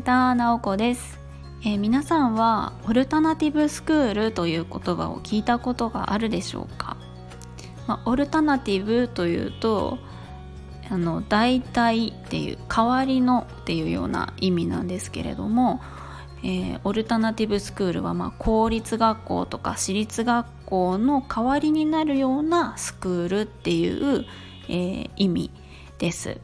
ンター直子です、えー、皆さんはオルタナティブスクールという言葉を聞いたことがあるでしょうか、まあ、オルタナティブというとあの代替っていう代わりのっていうような意味なんですけれども、えー、オルタナティブスクールはま公立学校とか私立学校の代わりになるようなスクールっていう、えー、意味です。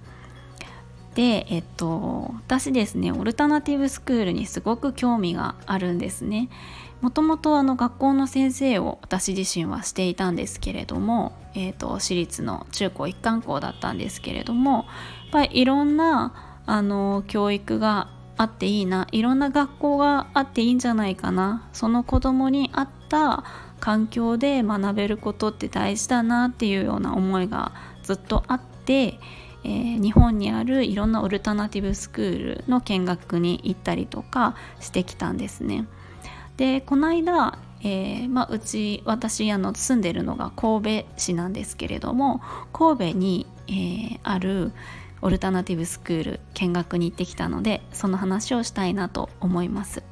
で、えっと、私ですねオルタナティブスクールにすごく興味があるんですね。もともとあの学校の先生を私自身はしていたんですけれども、えーと、と私立の中高一貫校だったんですけれどもやっぱりいろんなあの教育があっていいないろんな学校があっていいんじゃないかなその子供に合った環境で学べることって大事だなっていうような思いがずっとあってえー、日本にあるいろんなオルタナティブスクールの見学に行ったりとかしてきたんですね。でこの間、えーまあ、うち私あの住んでるのが神戸市なんですけれども神戸に、えー、あるオルタナティブスクール見学に行ってきたのでその話をしたいなと思います。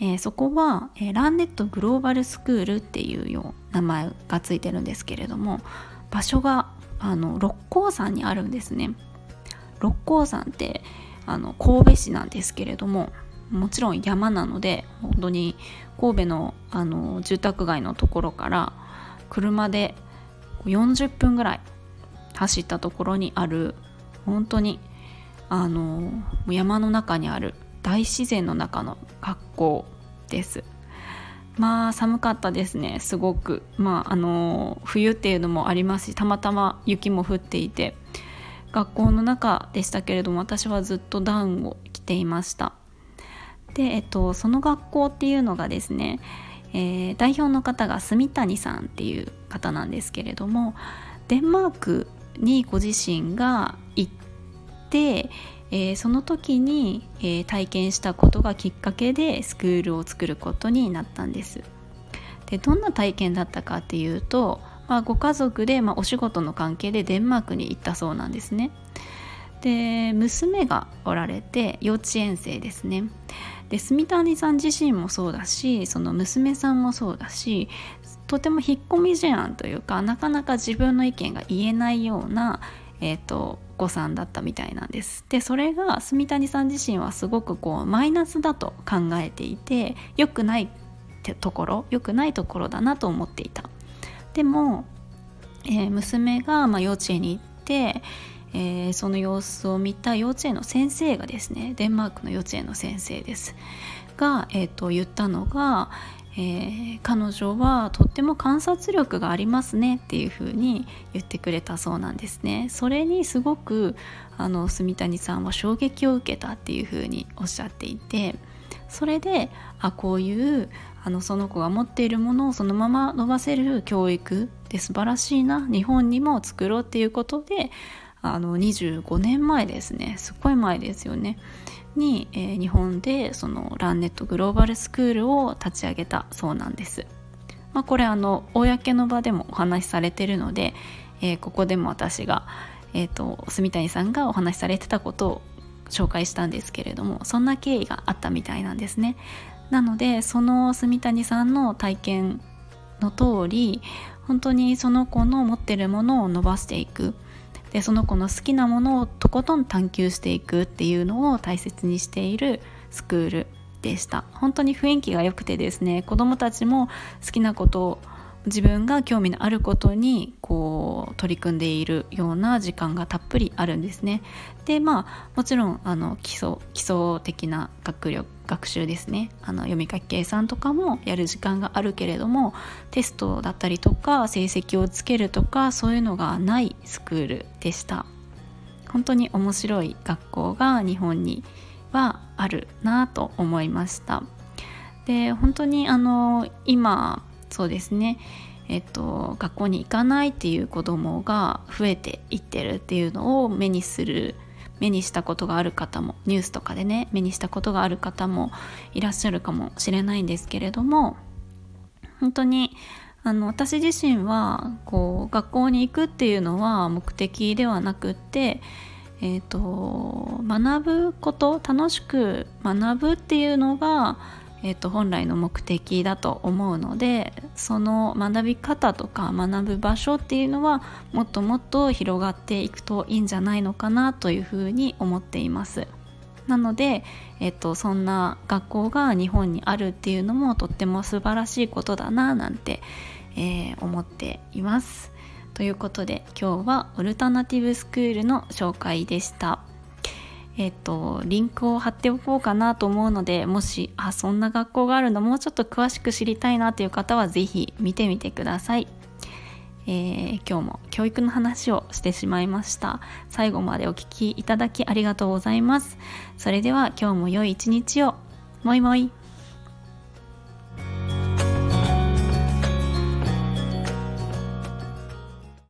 えー、そこは、えー、ランネットグローバルスクールっていうよう名前がついてるんですけれども場所があの六甲山にあるんですね。六甲山ってあの神戸市なんですけれどももちろん山なので本当に神戸のあの住宅街のところから車で40分ぐらい走ったところにある本当にあの山の中にある大自然の中の学校です。まあ寒かったですねすごく。まああの冬っていうのもありますしたまたま雪も降っていて学校の中でしたけれども私はずっとダウンを着ていました。で、えっと、その学校っていうのがですね、えー、代表の方が住谷さんっていう方なんですけれどもデンマークにご自身が行っえー、その時に、えー、体験したことがきっかけでスクールを作ることになったんです。でどんな体験だったかっていうと、まあ、ご家族で、まあ、お仕事の関係でデンマークに行ったそうなんですね。で娘がおられて幼稚園生ですね。で住谷さん自身もそうだしその娘さんもそうだしとても引っ込み思案というかなかなか自分の意見が言えないような、えーと、子さんだったみたいなんです。でそれが住谷さん自身はすごくこうマイナスだと考えていて良くないところ良くないところだなと思っていた。でも、えー、娘がま幼稚園に行って、えー、その様子を見た幼稚園の先生がですねデンマークの幼稚園の先生ですが、えーと言ったのが、えー、彼女はとっても観察力がありますねっていうふうに言ってくれたそうなんですね。それにすごくあの住谷さんは衝撃を受けたっていうふうにおっしゃっていてそれであこういうあのその子が持っているものをそのまま伸ばせる教育って素晴らしいな日本にも作ろうっていうことであの25年前ですねすっごい前ですよねに、えー、日本でそのランネットグローバルスクールを立ち上げたそうなんです。まあ、これあの公の場でもお話しされてるので、えー、ここでも私が、えーと、住谷さんがお話しされてたことを紹介したんですけれどもそんな経緯があったみたいなんですね。なのでその住谷さんの体験の通り本当にその子の持ってるものを伸ばしていくでその子の好きなものをとことん探求していくっていうのを大切にしているスクールでした。本当に雰囲気が良くてですね子どもたちも好きなことを自分が興味のあることにこう取り組んでいるような時間がたっぷりあるんですね。でまあもちろんあの基礎基礎的な学力学習ですねあの読み書き計算とかもやる時間があるけれどもテストだったりとか成績をつけるとかそういうのがないスクールでした。本当に面白い学校が日本にはあるなと思いました。で本当にあの今そうですね。えっと、学校に行かないっていう子どもが増えていってるっていうのを目にする目にしたことがある方もニュースとかでね目にしたことがある方もいらっしゃるかもしれないんですけれども本当にあの私自身はこう学校に行くっていうのは目的ではなくって、えーと、学ぶこと楽しく学ぶっていうのが、えーと、本来の目的だと思うのでその学び方とか学ぶ場所っていうのはもっともっと広がっていくといいんじゃないのかなというふうに思っています。なので、えっと、そんな学校が日本にあるっていうのもとっても素晴らしいことだななんて、えー、思っています。ということで今日はオルタナティブスクールの紹介でした。えっと、リンクを貼っておこうかなと思うのでもしあそんな学校があるのもうちょっと詳しく知りたいなという方は是非見てみてください。えー、今日も教育の話をしてしまいました。最後までお聴きいただきありがとうございます。それでは今日も良い一日を。もいもい。